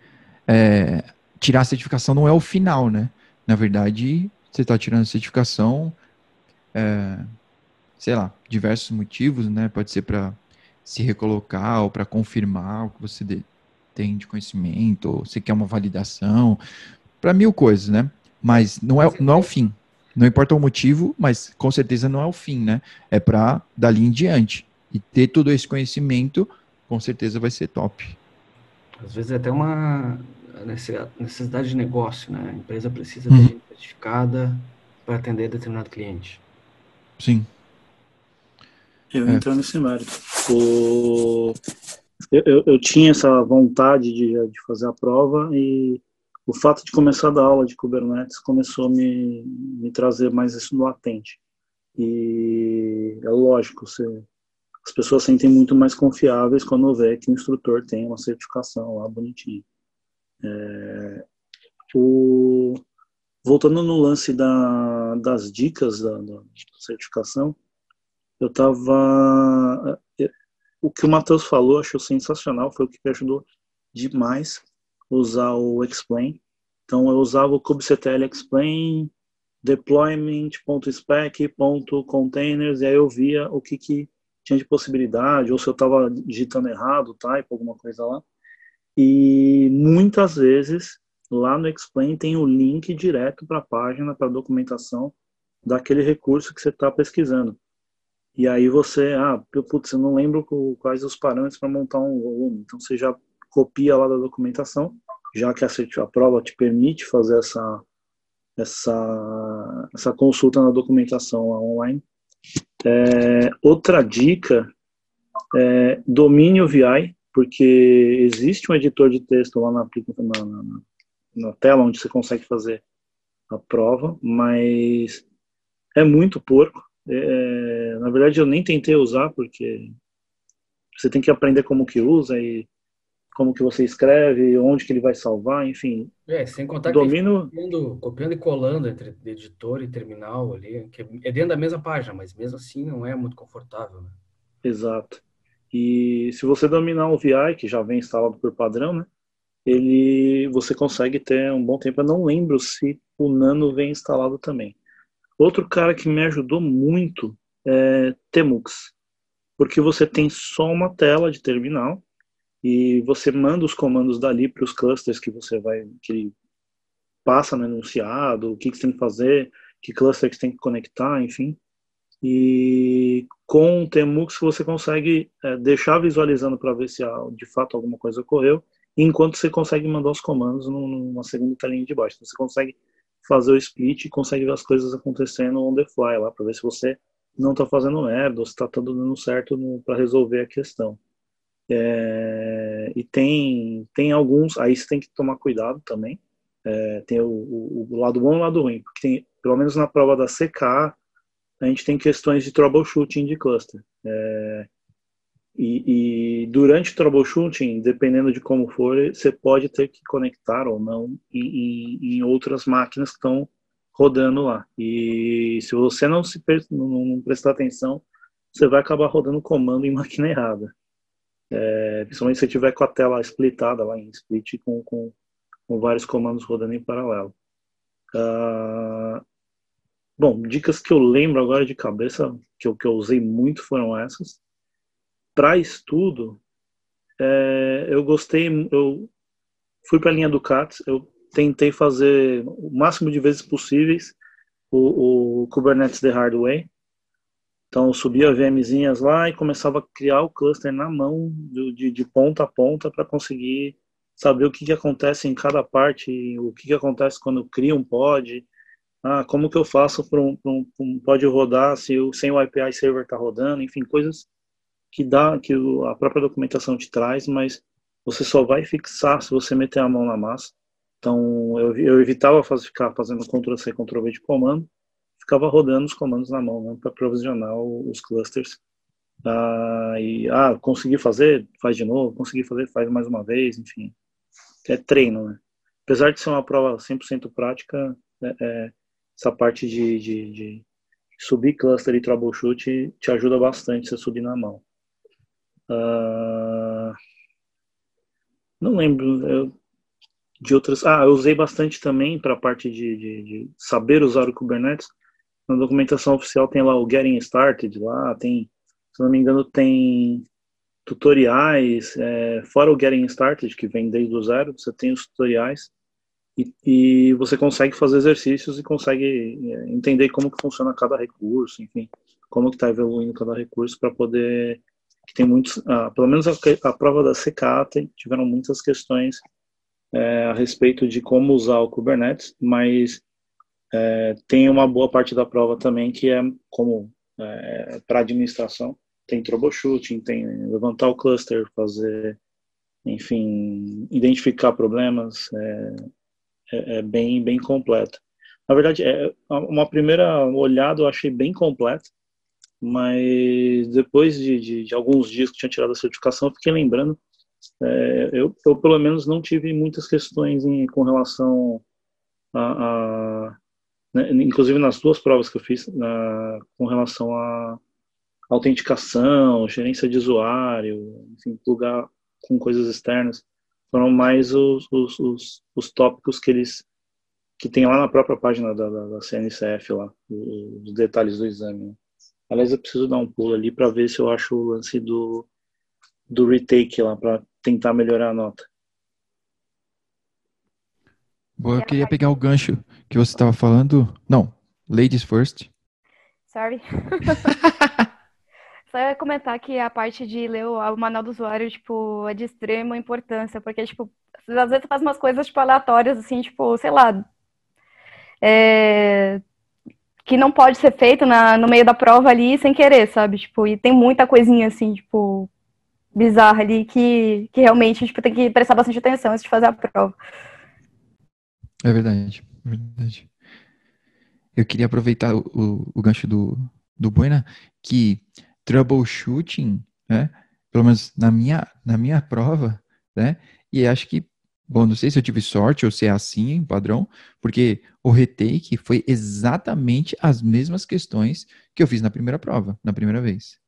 [SPEAKER 1] é, tirar a certificação não é o final, né? Na verdade, você está tirando a certificação, é, sei lá, diversos motivos, né? Pode ser para se recolocar ou para confirmar o que você tem de conhecimento, ou você quer uma validação, para mil coisas, né? Mas não é, não é o fim. Não importa o motivo, mas com certeza não é o fim, né? É para dali em diante. E ter todo esse conhecimento, com certeza vai ser top.
[SPEAKER 2] Às vezes é até uma necessidade de negócio, né? A empresa precisa uhum. de certificada para atender determinado cliente.
[SPEAKER 1] Sim.
[SPEAKER 4] Eu é. entro nesse mérito. O... Eu, eu, eu, tinha essa vontade de, de fazer a prova e o fato de começar a dar aula de Kubernetes começou a me, me trazer mais isso no latente. E é lógico, você, as pessoas sentem muito mais confiáveis quando vê que o instrutor tem uma certificação lá bonitinha. É, o, voltando no lance da, das dicas da, da certificação, eu estava. É, o que o Matheus falou, achou sensacional, foi o que me ajudou demais usar o explain. Então eu usava o kubectl explain deployment.spec.containers e aí eu via o que, que tinha de possibilidade, ou se eu estava digitando errado, type, alguma coisa lá. E muitas vezes lá no Explain tem o link direto para a página, para a documentação daquele recurso que você está pesquisando. E aí você, ah, putz, eu não lembro quais os parâmetros para montar um volume. Então você já copia lá da documentação, já que a, prova te permite fazer essa, essa, essa consulta na documentação online. É, outra dica é domine o VI, porque existe um editor de texto lá na, na, na tela onde você consegue fazer a prova, mas é muito porco. É, na verdade, eu nem tentei usar, porque você tem que aprender como que usa e como que você escreve, onde que ele vai salvar, enfim.
[SPEAKER 2] É, sem contar domino... que copiando, copiando e colando entre editor e terminal ali, que é dentro da mesma página, mas mesmo assim não é muito confortável. Né?
[SPEAKER 4] Exato. E se você dominar o VI, que já vem instalado por padrão, né, ele, você consegue ter um bom tempo. Eu não lembro se o Nano vem instalado também. Outro cara que me ajudou muito é Temux, porque você tem só uma tela de terminal, e você manda os comandos dali para os clusters que você vai que ele passa no enunciado, o que, que você tem que fazer, que cluster que você tem que conectar, enfim. E com o Temux você consegue é, deixar visualizando para ver se de fato alguma coisa ocorreu, enquanto você consegue mandar os comandos numa segunda telinha de baixo. Então, você consegue fazer o split e consegue ver as coisas acontecendo on the fly lá, para ver se você não está fazendo merda ou se está tudo dando certo para resolver a questão. É, e tem, tem alguns, aí você tem que tomar cuidado também. É, tem o, o, o, lado bom e o lado ruim, porque tem, pelo menos na prova da CK, a gente tem questões de troubleshooting de cluster. É, e, e, durante o troubleshooting, dependendo de como for, você pode ter que conectar ou não em, em outras máquinas que estão rodando lá. E se você não se não prestar atenção, você vai acabar rodando comando em máquina errada. É, principalmente se tiver com a tela splitada lá em split com, com, com vários comandos rodando em paralelo. Uh, bom, dicas que eu lembro agora de cabeça, que eu, que eu usei muito foram essas. Para estudo, é, eu gostei, eu fui para a linha do CATS, eu tentei fazer o máximo de vezes possíveis o, o Kubernetes The Hard Way, então eu subia VMzinhas lá e começava a criar o cluster na mão, de, de ponta a ponta, para conseguir saber o que, que acontece em cada parte, o que, que acontece quando eu crio um pod, ah, como que eu faço para um, um, um, pod rodar se o, sem o API server está rodando, enfim, coisas que dá, que a própria documentação te traz, mas você só vai fixar se você meter a mão na massa. Então eu, eu evitava ficar fazendo Ctrl-C, Ctrl-V de comando, ficava rodando os comandos na mão né, para provisionar os clusters. Ah, e, ah, consegui fazer, faz de novo, consegui fazer, faz mais uma vez, enfim. É treino, né? Apesar de ser uma prova 100% prática, é, é, essa parte de, de, de, subir cluster e troubleshoot te ajuda bastante você subir na mão. Uh, não lembro eu, de outras. Ah, eu usei bastante também para a parte de, de, de, saber usar o Kubernetes. Na documentação oficial tem lá o Getting Started, lá tem, se não me engano, tem tutoriais, é, fora o Getting Started, que vem desde o zero, você tem os tutoriais e, e você consegue fazer exercícios e consegue é, entender como que funciona cada recurso, enfim, como que está evoluindo cada recurso para poder que tem muitos, ah, pelo menos a, a, prova da CK tiveram muitas questões é, a respeito de como usar o Kubernetes, mas é, tem uma boa parte da prova também que é como é, para administração, tem troubleshooting, tem levantar o cluster, fazer, enfim, identificar problemas, é, é, é bem, bem completo. Na verdade, é, uma primeira olhada eu achei bem completo, mas depois de, de, de, alguns dias que tinha tirado a certificação, eu fiquei lembrando, é, eu, eu, pelo menos não tive muitas questões em, com relação a, a né, inclusive nas duas provas que eu fiz, na, com relação a autenticação, gerência de usuário, enfim, plugar com coisas externas, foram mais os, os, os, os tópicos que eles que tem lá na própria página da, da, da CNCF lá, os detalhes do exame. Né? Aliás, eu preciso dar um pulo ali para ver se eu acho o lance do, do retake lá, para tentar melhorar a nota.
[SPEAKER 1] Boa, eu queria pegar o gancho que você estava falando. Não, ladies first.
[SPEAKER 5] Sorry. [LAUGHS] Só ia comentar que a parte de ler o, manual do usuário, tipo, é de extrema importância, porque, tipo, às vezes você faz umas coisas, tipo, aleatórias, assim, tipo, sei lá, é, que não pode ser feito na, no meio da prova ali sem querer, sabe? Tipo, e tem muita coisinha, assim, tipo, bizarra ali que, que realmente, tipo, tem que prestar bastante atenção antes de fazer a prova.
[SPEAKER 1] É verdade, é verdade. Eu queria aproveitar o, o, o gancho do, do Buena, que troubleshooting, né? Pelo menos na minha, na minha prova, né? E acho que, bom, não sei se eu tive sorte ou se é assim, padrão, porque o retake foi exatamente as mesmas questões que eu fiz na primeira prova, na primeira vez.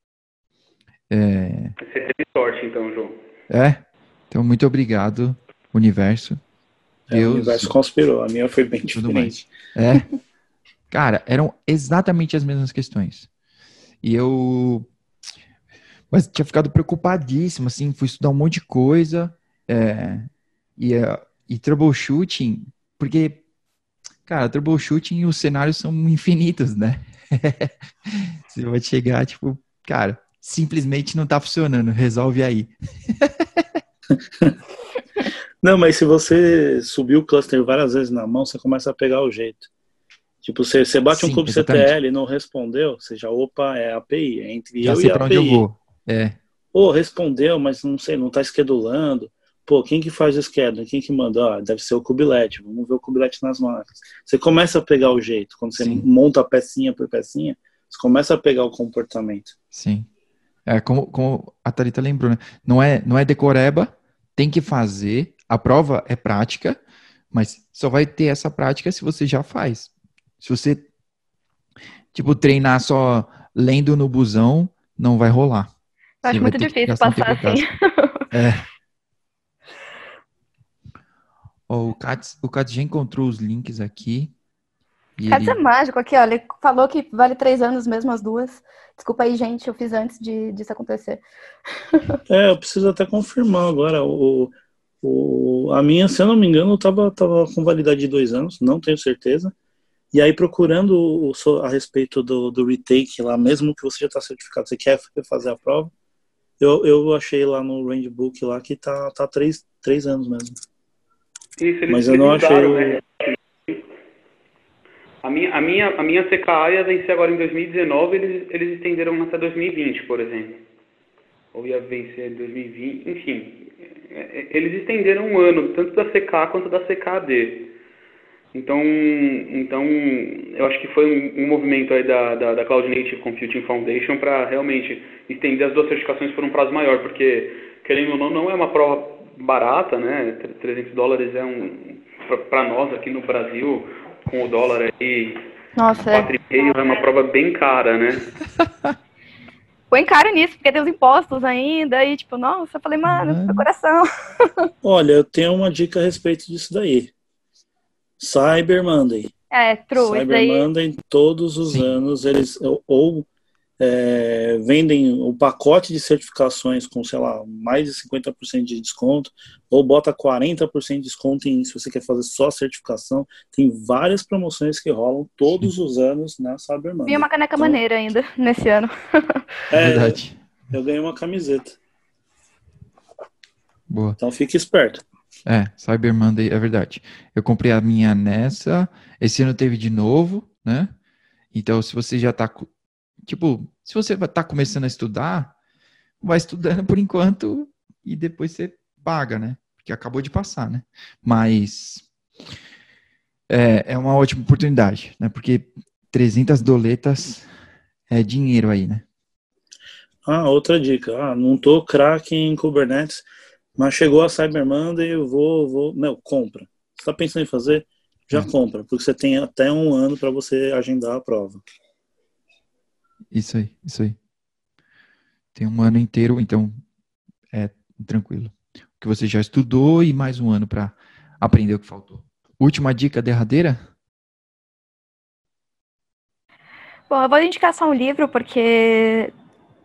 [SPEAKER 3] É... Você teve sorte, então, João.
[SPEAKER 1] É. Então, muito obrigado, universo.
[SPEAKER 4] É, Deus... O universo conspirou, a minha foi bem diferente.
[SPEAKER 1] É. [LAUGHS] Cara, eram exatamente as mesmas questões. E eu. Mas tinha ficado preocupadíssimo, assim, fui estudar um monte de coisa. É, e, e troubleshooting, porque, cara, troubleshooting e os cenários são infinitos, né? [LAUGHS] Você vai chegar, tipo, cara, simplesmente não tá funcionando, resolve aí. [LAUGHS]
[SPEAKER 4] não, mas se você subir o cluster várias vezes na mão, você começa a pegar o jeito. Tipo, você, você bate Sim, um kubectl e não respondeu, você já, opa, é API, é entre já eu e a API. Onde eu vou.
[SPEAKER 1] É.
[SPEAKER 4] Pô, respondeu, mas não sei, não tá esquedulando. Pô, quem que faz o schedule? Quem que manda? Ah, deve ser o Kubelet, vamos ver o Kubelet nas máquinas. Você começa a pegar o jeito, quando você Sim. monta pecinha por pecinha, você começa a pegar o comportamento.
[SPEAKER 1] Sim. É, como, como a Thalita lembrou, né? Não é, não é decoreba, tem que fazer, a prova é prática, mas só vai ter essa prática se você já faz. Se você, tipo, treinar só lendo no busão, não vai rolar.
[SPEAKER 5] Eu acho muito difícil passar assim.
[SPEAKER 1] É. [LAUGHS] Oh, o Katz, o Katz já encontrou os links aqui.
[SPEAKER 5] Katz ele... é mágico aqui, ó. Ele falou que vale três anos mesmo as duas. Desculpa aí, gente, eu fiz antes de, disso acontecer.
[SPEAKER 4] É, eu preciso até confirmar agora. O, o, a minha, se eu não me engano, estava tava com validade de dois anos, não tenho certeza. E aí, procurando o, a respeito do, do retake lá, mesmo que você já está certificado, você quer fazer a prova, eu, eu achei lá no Randbook lá que tá, tá três, três anos mesmo.
[SPEAKER 3] Isso,
[SPEAKER 4] Mas eu não achei. Né?
[SPEAKER 3] A minha, a, minha, a minha CKA ia vencer agora em 2019, eles, eles estenderam até 2020, por exemplo. Ou ia vencer em 2020, enfim. É, é, eles estenderam um ano, tanto da CK quanto da CKD. Então, então eu acho que foi um, um movimento aí da, da, da, Cloud Native Computing Foundation para realmente estender as duas certificações por um prazo maior, porque, querendo ou não, não é uma prova barata, né? 300 dólares é um, para nós aqui no Brasil, com o dólar aí
[SPEAKER 5] Nossa, é.
[SPEAKER 3] 4,5 é uma prova bem cara, né? [LAUGHS]
[SPEAKER 5] Põe cara nisso, porque tem os impostos ainda, e tipo, nossa, eu falei, mano, é. meu coração. [LAUGHS]
[SPEAKER 4] Olha, eu tenho uma dica a respeito disso daí. Cyber Monday.
[SPEAKER 5] É, true.
[SPEAKER 4] Cyber daí... Monday, todos os Sim. anos, eles ou é, vendem o pacote de certificações com, sei lá, mais de 50% de desconto, ou bota 40% de desconto em se você quer fazer só certificação. Tem várias promoções que rolam todos os anos na Cyber Monday.
[SPEAKER 5] Vi uma caneca então, maneira ainda nesse ano. [LAUGHS]
[SPEAKER 4] É, verdade. Eu ganhei uma camiseta.
[SPEAKER 1] Boa.
[SPEAKER 4] Então fique esperto.
[SPEAKER 1] É, Cyber Monday é verdade. Eu comprei a minha nessa, esse ano teve de novo, né? Então, se você já está Tipo, se você tá começando a estudar, vai estudando por enquanto e depois você paga, né? Porque acabou de passar, né? Mas é, é uma ótima oportunidade, né? Porque 300 doletas é dinheiro aí, né?
[SPEAKER 4] Ah, outra dica. Ah, não tô craque em Kubernetes, mas chegou a Cyber Monday, eu vou, vou, não, compra. Você tá pensando em fazer? Já é. compra, porque você tem até um ano para você agendar a prova.
[SPEAKER 1] Isso aí, isso aí. Tem um ano inteiro, então é tranquilo. O que você já estudou e mais um ano para aprender o que faltou. Última dica derradeira?
[SPEAKER 5] Bom, eu vou indicar só um livro porque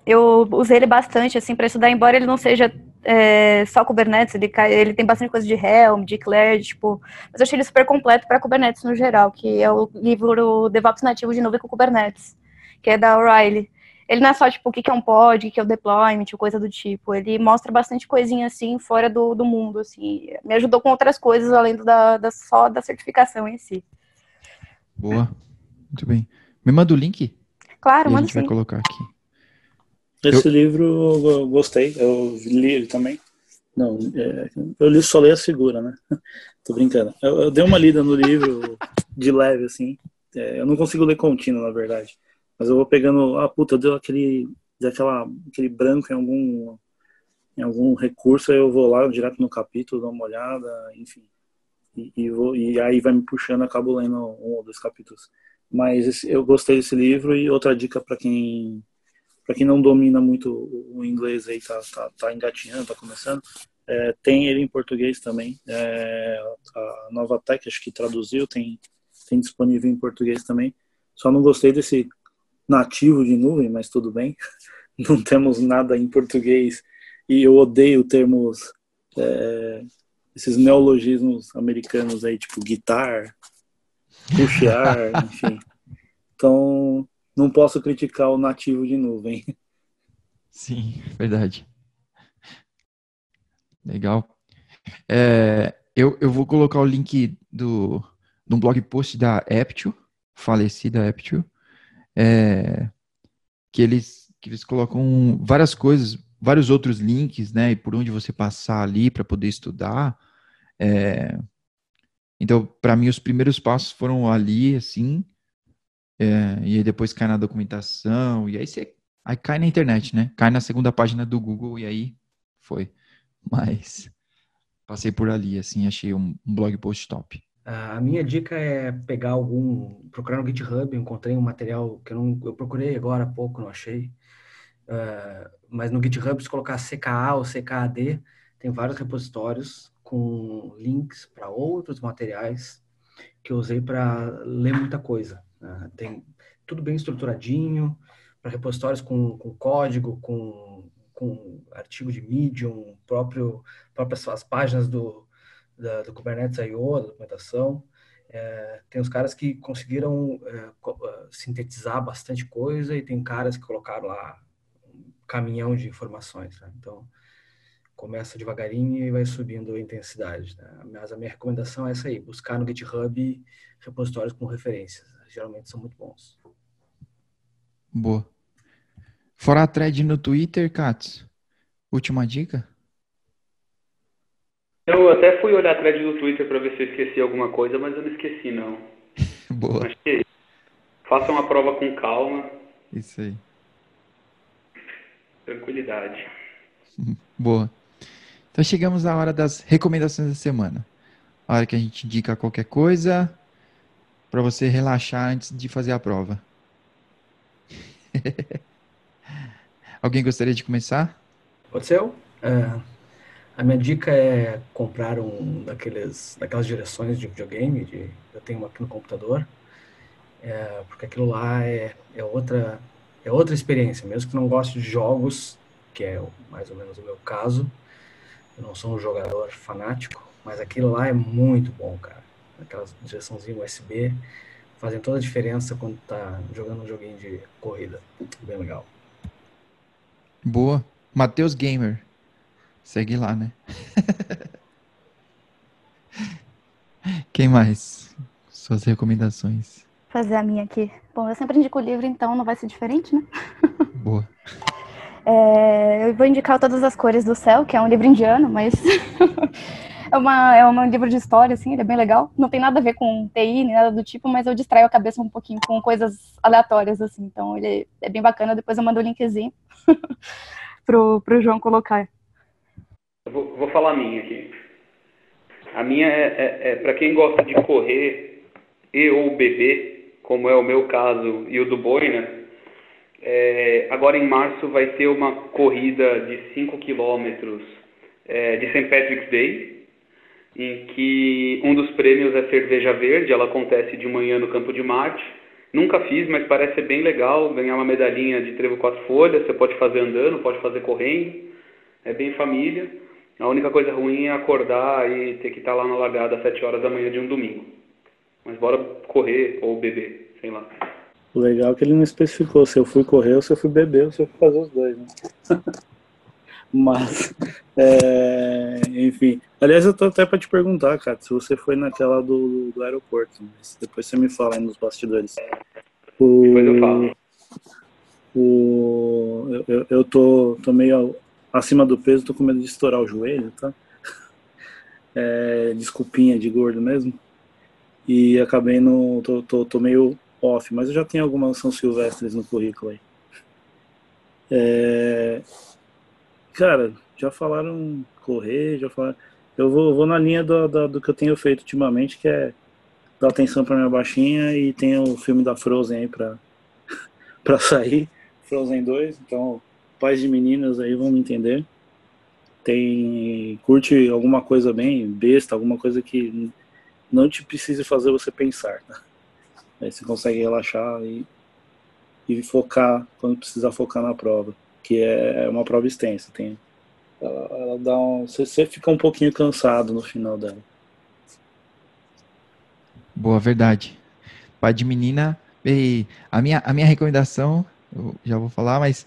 [SPEAKER 5] eu usei ele bastante assim para estudar, embora ele não seja é, só Kubernetes, ele, ele tem bastante coisa de Helm, de Eclair, tipo, mas eu achei ele super completo para Kubernetes no geral, que é o livro DevOps nativo de nuvem com Kubernetes que é da O'Reilly. Ele não é só, tipo, o que é um pod, o que é o deployment, coisa do tipo. Ele mostra bastante coisinha, assim, fora do, do mundo, assim. Me ajudou com outras coisas, além do da, da, só da certificação em si.
[SPEAKER 1] Boa. Muito bem. Me manda o link?
[SPEAKER 5] Claro, manda
[SPEAKER 1] sim. A gente sim. vai colocar aqui.
[SPEAKER 4] Esse eu... livro eu gostei, eu li ele também. Não, é, eu li, só li a figura, né? [LAUGHS] Tô brincando. Eu, eu, dei uma lida no livro de leve, assim. É, eu não consigo ler contínuo, na verdade. Mas eu vou pegando, ah, puta, deu aquele, deu aquela, aquele branco em algum, em algum recurso, aí eu vou lá direto no capítulo, dou uma olhada, enfim. E, e, vou, e aí vai me puxando, acabo lendo um ou dois capítulos. Mas esse, eu gostei desse livro e outra dica para quem para quem não domina muito o inglês aí, tá, tá, tá engatinhando, tá começando, é, tem ele em português também. É, a Nova Tech, acho que traduziu, tem, tem disponível em português também. Só não gostei desse nativo de nuvem, mas tudo bem. [LAUGHS] Não temos nada em português e eu odeio termos, é, esses neologismos americanos aí, tipo guitar, puxar, [LAUGHS] enfim. Então, não posso criticar o nativo de nuvem. [LAUGHS]
[SPEAKER 1] Sim, verdade. Legal. É, eu, eu vou colocar o link do, de um blog post da Aptio, falecida Aptio, é, que eles que eles colocam várias coisas, vários outros links, né, e por onde você passar ali para poder estudar. É, então, para mim, os primeiros passos foram ali, assim, é, e aí depois cai na documentação, e aí você aí cai na internet, né? Cai na segunda página do Google e aí foi. Mas passei por ali, assim, achei um, um blog post top.
[SPEAKER 2] A minha dica é pegar algum, procurar no GitHub, encontrei um material que eu, não, eu procurei agora há pouco, não achei. Uh, mas no GitHub, se colocar CKA ou CKAD, tem vários repositórios com links para outros materiais que eu usei para ler muita coisa. Uh, tem tudo bem estruturadinho, para repositórios com, com código, com, com artigo de Medium, próprio, próprias as páginas do, da, do Kubernetes I.O., da documentação. É, tem os caras que conseguiram é, é, sintetizar bastante coisa e tem caras que colocaram lá um caminhão de informações. Né? Então, começa devagarinho e vai subindo a intensidade. Né? Mas a minha recomendação é essa aí, buscar no GitHub repositórios com referências. Geralmente são muito bons.
[SPEAKER 1] Boa. Fora a thread no Twitter, Katz, última dica?
[SPEAKER 3] Eu até fui olhar a thread do Twitter para ver se eu esqueci alguma coisa, mas eu não esqueci, não. [LAUGHS]
[SPEAKER 1] Boa.
[SPEAKER 3] Acho que faça uma prova com calma.
[SPEAKER 1] Isso aí.
[SPEAKER 3] Tranquilidade. [LAUGHS]
[SPEAKER 1] Boa. Então chegamos à hora das recomendações da semana. A hora que a gente indica qualquer coisa para você relaxar antes de fazer a prova? [LAUGHS] Alguém gostaria de começar?
[SPEAKER 2] Pode ser eu. É, a minha dica é comprar um daqueles, daquelas direções de videogame, de, eu tenho uma aqui no computador, é, porque aquilo lá é, é, outra, é outra experiência, mesmo que não goste de jogos, que é mais ou menos o meu caso, eu não sou um jogador fanático, mas aquilo lá é muito bom, cara. Aquelas direçãozinhas USB fazem toda a diferença quando tá jogando um joguinho de corrida. Bem legal.
[SPEAKER 1] Boa. Matheus Gamer. Segue lá, né? [LAUGHS] Quem mais? Suas recomendações.
[SPEAKER 5] Fazer a minha aqui. Bom, eu sempre indico o livro, então não vai ser diferente, né? [LAUGHS]
[SPEAKER 1] Boa.
[SPEAKER 5] É, eu vou indicar Todas as Cores do Céu, que é um livro indiano, mas [LAUGHS] é, uma, é um livro de história, assim, ele é bem legal. Não tem nada a ver com TI, nem nada do tipo, mas eu distraio a cabeça um pouquinho com coisas aleatórias, assim. Então ele é bem bacana, depois eu mando o linkzinho pro, pro João colocar.
[SPEAKER 3] Vou, vou, falar a minha aqui. A minha é, é, é para quem gosta de correr e ou beber, como é o meu caso e o do Boina. Né? É, agora em março vai ter uma corrida de 5 quilômetros é, de St. Patrick's Day, em que um dos prêmios é cerveja verde, ela acontece de manhã no Campo de Marte. Nunca fiz, mas parece ser bem legal ganhar uma medalhinha de trevo quatro folhas. Você pode fazer andando, pode fazer correndo. É bem família. A única coisa ruim é acordar e ter que estar lá na largada às 7 horas da manhã de um domingo. Mas bora correr ou beber, sei lá.
[SPEAKER 4] O legal é que ele não especificou se eu fui correr ou se eu fui beber ou se eu fui fazer os dois, né? [LAUGHS] Mas, é, enfim. Aliás, eu tô até para te perguntar, cara, se você foi naquela do, do aeroporto. Mas depois você me fala aí nos bastidores.
[SPEAKER 3] O, depois eu falo.
[SPEAKER 4] O, eu, eu tô, tô meio acima do peso, tô com medo de estourar o joelho, tá? É, desculpinha de gordo mesmo. E acabei no. Tô, tô, tô meio off, mas eu já tenho algumas São Silvestres no currículo aí. É, cara, já falaram correr, já falaram. Eu vou, vou na linha do, do, do, que eu tenho feito ultimamente, que é dar atenção pra minha baixinha e tem o filme da Frozen aí pra, [LAUGHS] pra sair. Frozen 2, então pais de meninas aí vão me entender. Tem. Curte alguma coisa bem besta, alguma coisa que não te precise fazer você pensar. Tá? [LAUGHS] Aí você consegue relaxar e, e focar quando precisar focar na prova, que é uma prova extensa. Tem, ela, ela dá um, você, você fica um pouquinho cansado no final dela.
[SPEAKER 1] Boa, verdade. Pai de menina, a minha, a minha recomendação, eu já vou falar, mas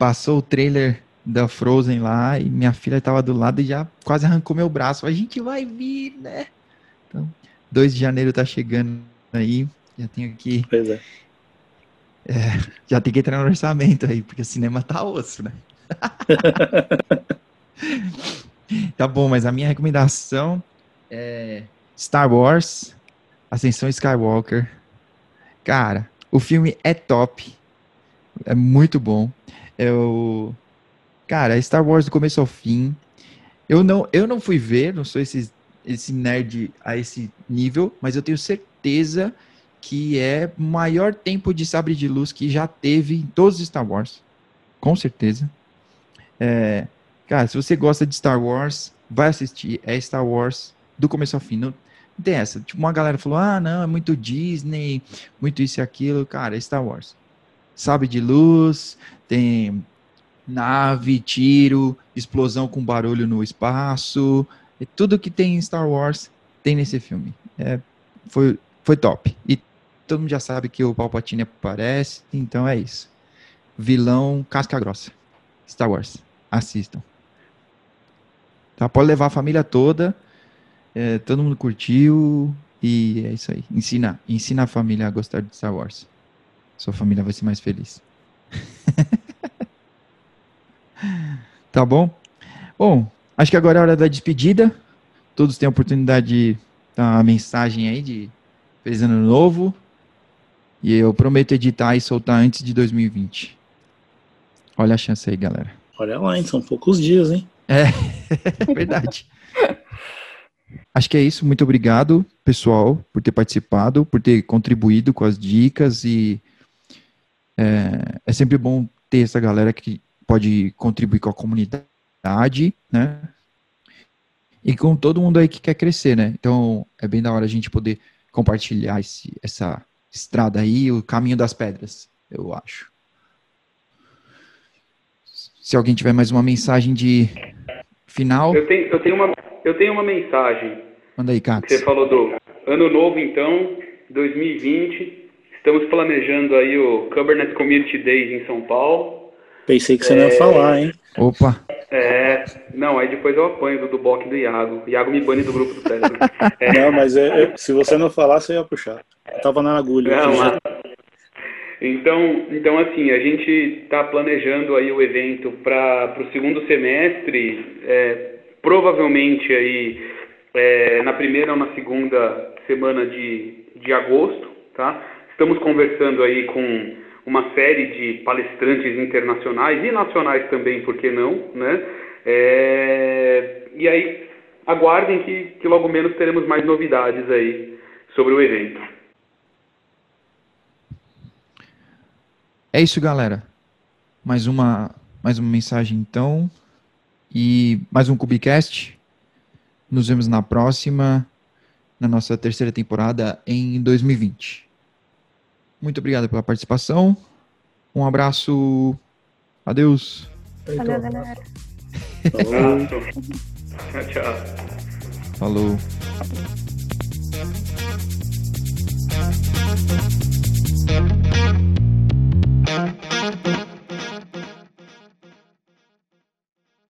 [SPEAKER 1] passou o trailer da Frozen lá e minha filha estava do lado e já quase arrancou meu braço. A gente vai vir, né? Então, 2 de janeiro tá chegando aí. Já tenho que.
[SPEAKER 4] Pois é.
[SPEAKER 1] é. Já tem que entrar no orçamento aí, porque o cinema tá osso, né? [LAUGHS] tá bom, mas a minha recomendação é Star Wars, Ascensão Skywalker. Cara, o filme é top. É muito bom. Eu. Cara, Star Wars do começo ao fim. Eu não, eu não fui ver, não sou esse, esse nerd a esse nível, mas eu tenho certeza que é o maior tempo de sabre de luz que já teve em todos os Star Wars. Com certeza. É, cara, se você gosta de Star Wars, vai assistir. É Star Wars do começo ao fim. Não, não tem essa. Tipo, uma galera falou: ah, não, é muito Disney, muito isso e aquilo. Cara, é Star Wars. Sabre de luz, tem nave, tiro, explosão com barulho no espaço. E tudo que tem em Star Wars tem nesse filme. É, foi, foi top. E todo mundo já sabe que o Palpatine aparece, então é isso. Vilão casca grossa. Star Wars. Assistam. Tá, pode levar a família toda. É, todo mundo curtiu. E é isso aí. Ensina, ensina a família a gostar de Star Wars. Sua família vai ser mais feliz. [LAUGHS] tá bom? Bom, acho que agora é a hora da despedida. Todos têm a oportunidade de dar uma mensagem aí de feliz ano novo. E eu prometo editar e soltar antes de 2020. Olha a chance aí, galera.
[SPEAKER 4] Olha lá, hein? São poucos dias, hein?
[SPEAKER 1] É, [LAUGHS] é verdade. acho que é isso. Muito obrigado, pessoal, por ter participado, por ter contribuído com as dicas e é, é sempre bom ter essa galera que pode contribuir com a comunidade, né? E com todo mundo aí que quer crescer, né? Então é bem da hora a gente poder compartilhar esse, essa estrada aí, o caminho das pedras, eu acho. Se alguém tiver mais uma mensagem de final.
[SPEAKER 3] Eu tenho, eu tenho, uma, eu tenho uma mensagem.
[SPEAKER 1] Manda aí, Cax.
[SPEAKER 3] Você falou do ano novo, então, 2020. Estamos planejando aí o Kubernetes Community Days em São Paulo.
[SPEAKER 4] Pensei que você é... não ia falar, hein?
[SPEAKER 1] Opa!
[SPEAKER 3] É, não, aí depois eu apanho do, do bloco do Iago. Iago me bane do grupo do Telegram.
[SPEAKER 4] É. [LAUGHS] Não, mas é, é, se você não falar, você ia puxar. Eu tava na agulha. Não, mas...
[SPEAKER 3] Então, então, assim, a gente está planejando aí o evento para o segundo semestre, é, provavelmente aí é, na primeira ou na segunda semana de, de agosto, tá? Estamos conversando aí com uma série de palestrantes internacionais e nacionais também, por que não, né? É, e aí, aguardem que, que logo menos teremos mais novidades aí sobre o evento.
[SPEAKER 1] É isso, galera. Mais uma, mais uma mensagem então. E mais um Cubicast. Nos vemos na próxima, na nossa terceira temporada em 2020. Muito obrigado pela participação. Um abraço. Adeus.
[SPEAKER 5] Falou, então, galera.
[SPEAKER 3] Falou. tchau, [LAUGHS] tchau.
[SPEAKER 1] Falou.